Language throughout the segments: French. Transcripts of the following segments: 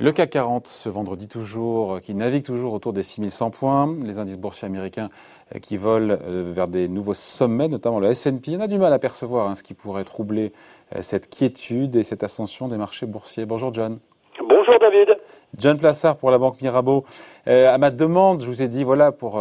Le CAC 40 ce vendredi toujours, euh, qui navigue toujours autour des 6100 points. Les indices boursiers américains euh, qui volent euh, vers des nouveaux sommets, notamment le S&P. On a du mal à percevoir hein, ce qui pourrait troubler cette quiétude et cette ascension des marchés boursiers. Bonjour John. Bonjour David. John Plassard pour la Banque Mirabeau. à ma demande, je vous ai dit, voilà, pour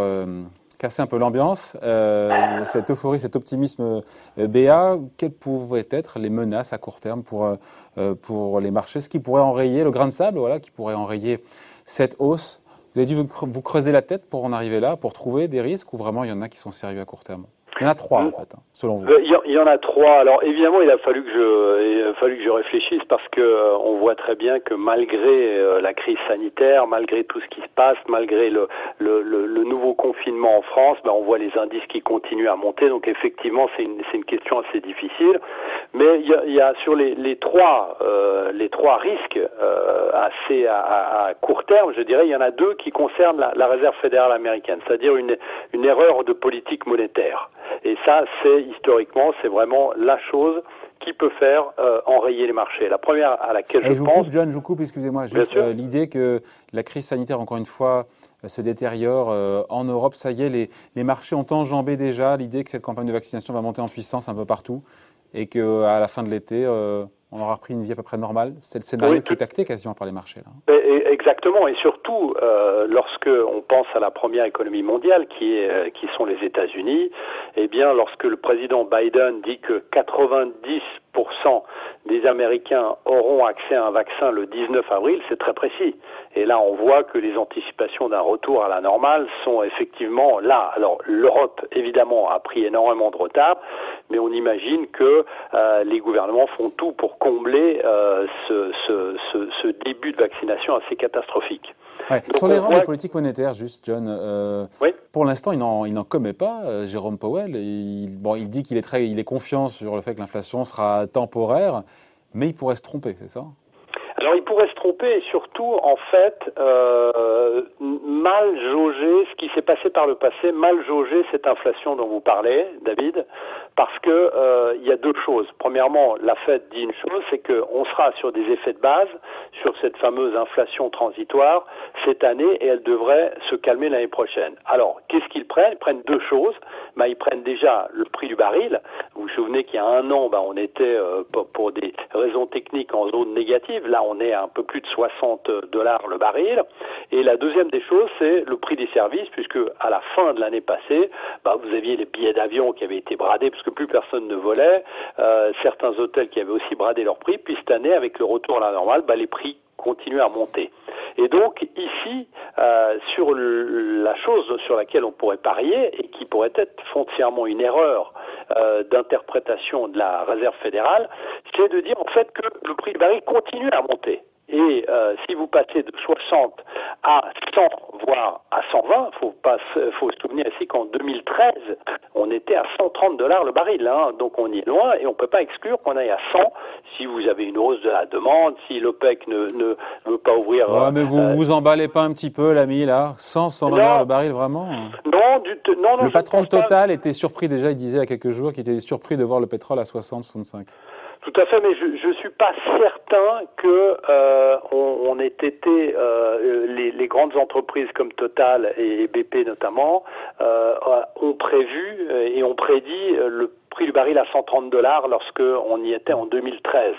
casser un peu l'ambiance, euh, cette euphorie, cet optimisme euh, BA, quelles pouvaient être les menaces à court terme pour, euh, pour les marchés? Ce qui pourrait enrayer le grain de sable, voilà, qui pourrait enrayer cette hausse? Vous avez dû vous creuser la tête pour en arriver là, pour trouver des risques, ou vraiment il y en a qui sont sérieux à court terme? Il y en a trois, en fait, hein, selon vous. Euh, il y en a trois. Alors évidemment, il a fallu que je, il a fallu que je réfléchisse parce que euh, on voit très bien que malgré euh, la crise sanitaire, malgré tout ce qui se passe, malgré le, le, le, nouveau confinement en France, ben, on voit les indices qui continuent à monter. Donc effectivement, c'est une, c'est une question assez difficile. Mais il y a, il y a sur les, les trois, les trois risques assez à, à, court terme, je dirais, il y en a deux qui concernent la, la Réserve fédérale américaine, c'est-à-dire une, une erreur de politique monétaire. Et ça, c'est historiquement, c'est vraiment la chose qui peut faire euh, enrayer les marchés. La première à laquelle je, je, pense. Coupe, John, je vous coupe, excusez-moi. Juste euh, l'idée que la crise sanitaire, encore une fois, euh, se détériore en Europe. Ça y est, les, les marchés ont enjambé déjà l'idée que cette campagne de vaccination va monter en puissance un peu partout et qu'à la fin de l'été, on aura repris une vie à peu près normale. C'est le scénario qui est acté quasiment par les marchés. Là. exactement, et surtout euh, lorsque on pense à la première économie mondiale, qui, est, euh, qui sont les États-Unis, eh bien, lorsque le président Biden dit que 90 des Américains auront accès à un vaccin le 19 avril, c'est très précis. Et là, on voit que les anticipations d'un retour à la normale sont effectivement là. Alors, l'Europe, évidemment, a pris énormément de retard, mais on imagine que euh, les gouvernements font tout pour combler euh, ce, ce, de vaccination assez catastrophique. Ouais. Sur les rangs de politique monétaire, juste, John, euh, oui. pour l'instant, il n'en commet pas, euh, Jérôme Powell. Il, bon, il dit qu'il est, très, il est confiant sur le fait que l'inflation sera temporaire, mais il pourrait se tromper, c'est ça? Alors il pourrait se tromper et surtout en fait euh, mal jauger ce qui s'est passé par le passé, mal jauger cette inflation dont vous parlez, David, parce que euh, il y a deux choses. Premièrement, la Fed dit une chose, c'est qu'on sera sur des effets de base sur cette fameuse inflation transitoire cette année et elle devrait se calmer l'année prochaine. Alors qu'est-ce qu'ils prennent? Ils prennent deux choses. Ben, ils prennent déjà le prix du baril. Vous vous souvenez qu'il y a un an, ben, on était euh, pour des raisons techniques en zone négative. Là, on est à un peu plus de 60 dollars le baril. Et la deuxième des choses, c'est le prix des services, puisque à la fin de l'année passée, bah, vous aviez les billets d'avion qui avaient été bradés, parce que plus personne ne volait, euh, certains hôtels qui avaient aussi bradé leurs prix, puis cette année, avec le retour à la normale, bah, les prix continuent à monter. Et donc ici, euh, sur la chose sur laquelle on pourrait parier et qui pourrait être foncièrement une erreur euh, d'interprétation de la réserve fédérale, c'est de dire en fait que le prix du baril continue à monter. Et euh, si vous passez de 60 à 100, voire à 120, faut pas, faut se souvenir ici qu'en 2013, on était à 130 dollars le baril, hein, donc on y est loin et on peut pas exclure qu'on aille à 100 si vous avez une hausse de la demande, si l'OPEC ne, ne veut pas ouvrir. Ouais, mais vous euh, vous emballez pas un petit peu, l'ami, là? 100, 120 dollars le baril, vraiment? Non, du non, non. Le patron de Total était surpris déjà, il disait il y a quelques jours qu'il était surpris de voir le pétrole à 60, 65. Tout à fait, mais je ne suis pas certain que euh, on, ait été euh, les, les, grandes entreprises comme Total et BP notamment euh, ont prévu et ont prédit le prix du baril à 130 dollars lorsque on y était en 2013.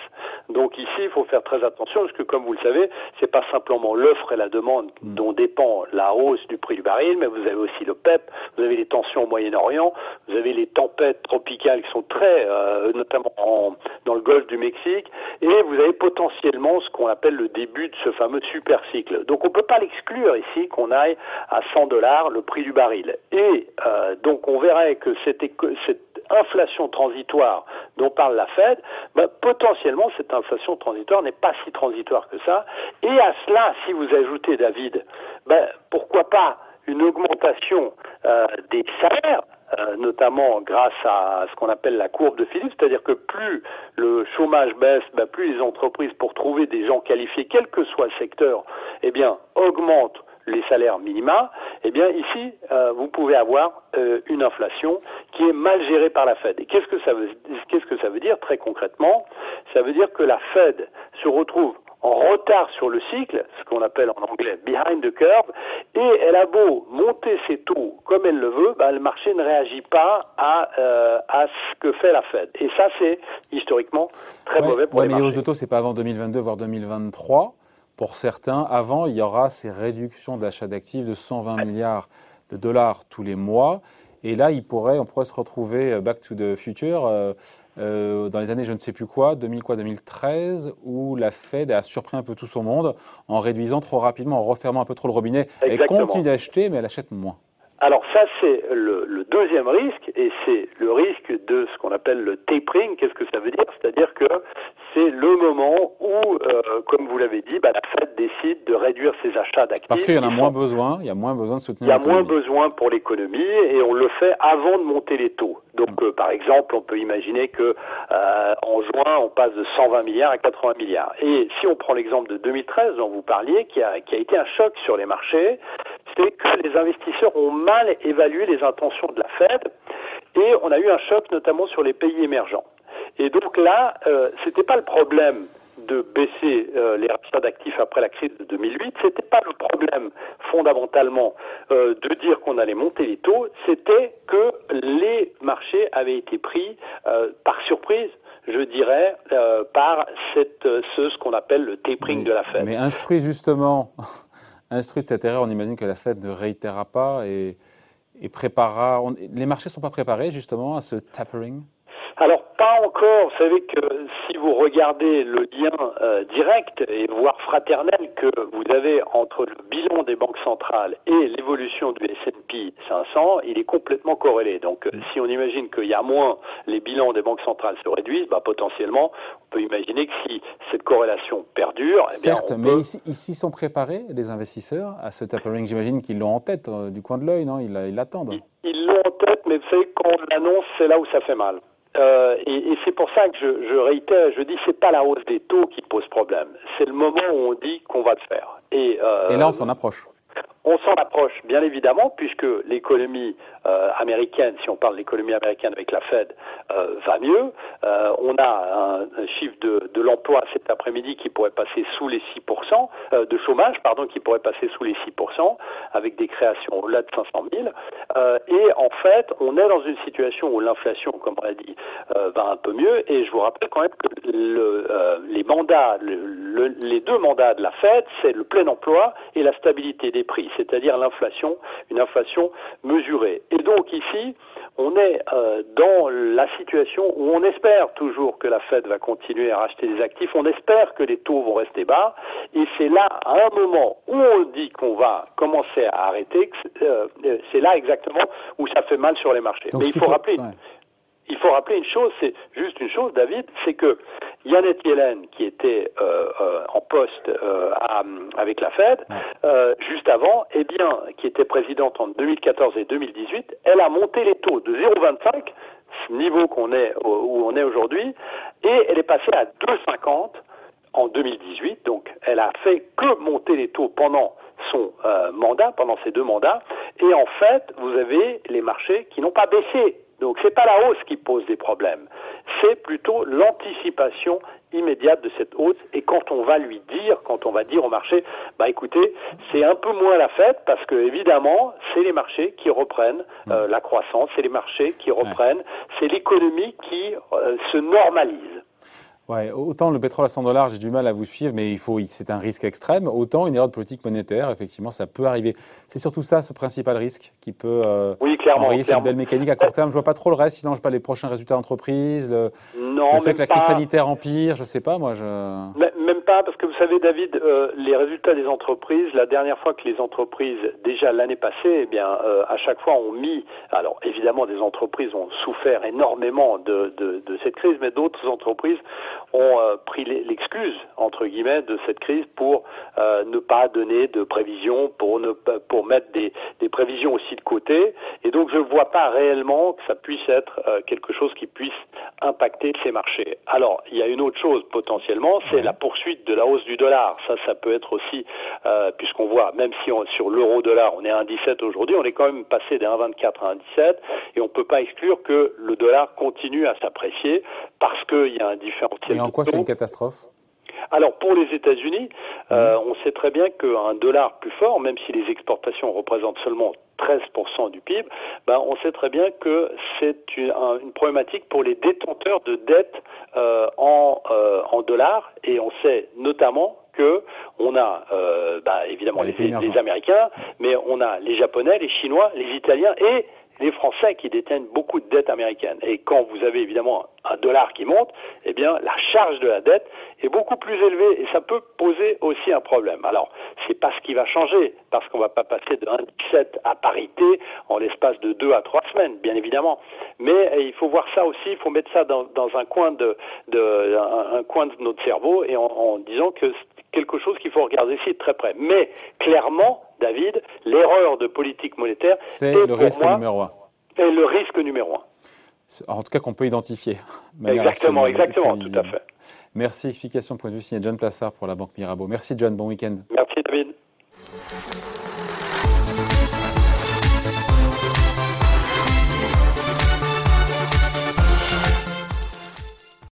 Donc ici, il faut faire très attention parce que, comme vous le savez, c'est pas simplement l'offre et la demande mm. dont dépend la hausse du prix du baril, mais vous avez aussi le PEP, vous avez les tensions au Moyen-Orient, vous avez les tempêtes tropicales qui sont très, euh, notamment en, dans le golfe du Mexique, et vous avez potentiellement ce qu'on appelle le début de ce fameux super cycle. Donc on peut pas l'exclure ici qu'on aille à 100 dollars le prix du baril. Et euh, donc on verrait que cette, cette inflation transitoire dont parle la Fed, ben, potentiellement cette inflation transitoire n'est pas si transitoire que ça. Et à cela, si vous ajoutez, David, ben, pourquoi pas une augmentation euh, des salaires, euh, notamment grâce à ce qu'on appelle la courbe de Philippe, c'est-à-dire que plus le chômage baisse, ben, plus les entreprises, pour trouver des gens qualifiés, quel que soit le secteur, eh bien, augmentent les salaires minima, eh bien ici, euh, vous pouvez avoir euh, une inflation qui est mal gérée par la Fed. Et qu'est-ce que ça veut qu'est-ce que ça veut dire très concrètement? Ça veut dire que la Fed se retrouve en retard sur le cycle, ce qu'on appelle en anglais behind the curve, et elle a beau monter ses taux comme elle le veut, bah, le marché ne réagit pas à, euh, à ce que fait la Fed. Et ça, c'est historiquement très mauvais pour ouais, les mais marchés. les hausses de taux, c'est pas avant 2022, voire 2023. Pour certains, avant, il y aura ces réductions d'achat d'actifs de 120 milliards de dollars tous les mois. Et là, il pourrait, on pourrait se retrouver euh, back to the future euh, euh, dans les années je ne sais plus quoi, 2000 quoi, 2013, où la Fed a surpris un peu tout son monde en réduisant trop rapidement, en refermant un peu trop le robinet. Exactement. Elle continue d'acheter, mais elle achète moins. Alors ça, c'est le, le deuxième risque, et c'est le risque de ce qu'on appelle le tapering. Qu'est-ce que ça veut dire? C'est-à-dire que c'est le moment où, euh, comme vous l'avez dit, bah, la Fed décide de réduire ses achats d'actifs. Parce qu'il y en a moins besoin, il y a moins besoin de Il soutenir y a moins besoin pour l'économie et on le fait avant de monter les taux. Donc, euh, par exemple, on peut imaginer que euh, en juin, on passe de 120 milliards à 80 milliards. Et si on prend l'exemple de 2013 dont vous parliez, qui a, qui a été un choc sur les marchés, c'est que les investisseurs ont mal évalué les intentions de la Fed et on a eu un choc notamment sur les pays émergents. Et donc là, euh, c'était pas le problème de baisser euh, les rachats d'actifs après la crise de 2008, c'était pas le problème fondamentalement euh, de dire qu'on allait monter les taux, c'était que les marchés avaient été pris euh, par surprise, je dirais, euh, par cette, euh, ce, ce qu'on appelle le tapering de la Fed. Mais instruit justement, instruit de cette erreur, on imagine que la Fed ne réitérera pas et, préparera. les marchés ne sont pas préparés justement à ce tapering? Alors pas encore. Vous savez que si vous regardez le lien euh, direct et voire fraternel que vous avez entre le bilan des banques centrales et l'évolution du S&P 500, il est complètement corrélé. Donc euh, si on imagine qu'il y a moins, les bilans des banques centrales se réduisent, bah, potentiellement, on peut imaginer que si cette corrélation perdure, eh bien, Certes, mais ici, ici sont préparés les investisseurs à ce tapering. J'imagine qu'ils l'ont en tête euh, du coin de l'œil, non? Ils l'attendent. Ils- Ils l'ont en tête, mais vous savez, quand on l'annonce, c'est là où ça fait mal. Euh, et et c'est pour ça que je, je réitère, je dis, c'est pas la hausse des taux qui pose problème. C'est le moment où on dit qu'on va le faire. Et, euh, Et là, on s'en approche. On s'en approche, bien évidemment, puisque l'économie euh, américaine, si on parle de l'économie américaine avec la Fed, euh, va mieux. Euh, on a un, chiffre de, l'emploi cet après-midi qui pourrait passer sous les 6%, euh, de chômage, pardon, qui pourrait passer sous les 6%, avec des créations au-delà de 500 000. Euh, et en fait, on est dans une situation où l'inflation, comme on l'a dit, va un peu mieux. Et je vous rappelle quand même que le, les mandats, le- le- les deux mandats de la Fed, c'est le plein emploi et la stabilité des prix, c'est-à-dire l'inflation, une inflation mesurée. Et donc ici, on est euh, dans la situation où on espère toujours que la Fed va continuer à racheter des actifs, on espère que les taux vont rester bas, et c'est là, à un moment où on dit qu'on va commencer à arrêter, euh, c'est là exactement où ça fait mal sur les marchés. Donc, Mais il faut rappeler, ouais. Il faut rappeler une chose, c'est juste une chose, David, c'est que Yannette Yellen, qui était euh, euh, en poste euh, à- avec la Fed, euh, juste avant, eh bien, qui était présidente en 2014 et 2018, elle a monté les taux de 0,25, ce niveau qu'on est où on est aujourd'hui, et elle est passée à 2,50 en 2018. Donc, elle a fait que monter les taux pendant son euh, mandat, pendant ses deux mandats. Et en fait, vous avez les marchés qui n'ont pas baissé. Donc, c'est pas la hausse qui pose des problèmes. C'est plutôt l'anticipation immédiate de cette hausse. Et quand on va lui dire, quand on va dire au marché, bah écoutez, c'est un peu moins la fête parce que évidemment, c'est les marchés qui reprennent euh, la croissance, c'est les marchés qui reprennent, c'est l'économie qui euh, se normalise. Ouais, autant le pétrole à 100 dollars, j'ai du mal à vous suivre, mais il faut, c'est un risque extrême. Autant une erreur de politique monétaire, effectivement, ça peut arriver. C'est surtout ça, ce principal risque, qui peut euh, Oui, clairement. cette clairement. belle mécanique à court terme. Je vois pas trop le reste, sinon je pas les prochains résultats d'entreprise, le, Non, le fait que la crise pas. sanitaire empire, je sais pas, moi. Je... Même pas, parce que vous savez, David, euh, les résultats des entreprises, la dernière fois que les entreprises, déjà l'année passée, eh bien, euh, à chaque fois ont mis, alors évidemment, des entreprises ont souffert énormément de, de, de cette crise, mais d'autres entreprises ont euh, pris l'e- l'excuse, entre guillemets, de cette crise pour ne pas donner de prévisions, pour, ne, pas- pour mettre des, des prévisions aussi de côté. Et donc, je ne vois pas réellement que ça puisse être quelque chose qui puisse impacter ces marchés. Alors, il y a une autre chose potentiellement, c'est la poursuite de la hausse du dollar. Ça, ça peut être aussi, euh, puisqu'on voit, même si on- sur l'euro-dollar, on est à 1,17 aujourd'hui, on est quand même passé des 1,24 à 1,17, et on ne peut pas exclure que le dollar continue à s'apprécier parce qu'il y a un différentiel Et en quoi c'est une catastrophe? Alors pour les États-Unis, euh, on sait très bien qu'un dollar plus fort, même si les exportations représentent seulement 13% du PIB, ben on sait très bien que c'est une, une, problématique pour les détenteurs de dettes euh, en, euh, en dollars. Et on sait notamment que on a euh, bah, évidemment les, les, Américains, mais on a les Japonais, les Chinois, les Italiens et les Français qui détiennent beaucoup de dettes américaines. Et quand vous avez évidemment un dollar qui monte, eh bien la charge de la dette est beaucoup plus élevée et ça peut poser aussi un problème. Alors, c'est pas ce qui va changer parce qu'on va pas passer de 1,17 à parité en l'espace de deux à trois semaines, bien évidemment. Mais eh, il faut voir ça aussi, il faut mettre ça dans, un coin de, notre cerveau et en, disant que quelque chose qu'il faut regarder ici de très près. Mais clairement, David, l'erreur de politique monétaire, c'est le risque numéro un. C'est le risque numéro un. En tout cas, qu'on peut identifier. Exactement, exactement, tout à fait. Merci. Explication point de vue signé John Plassard pour la Banque Mirabeau. Merci John, bon week-end. Merci David.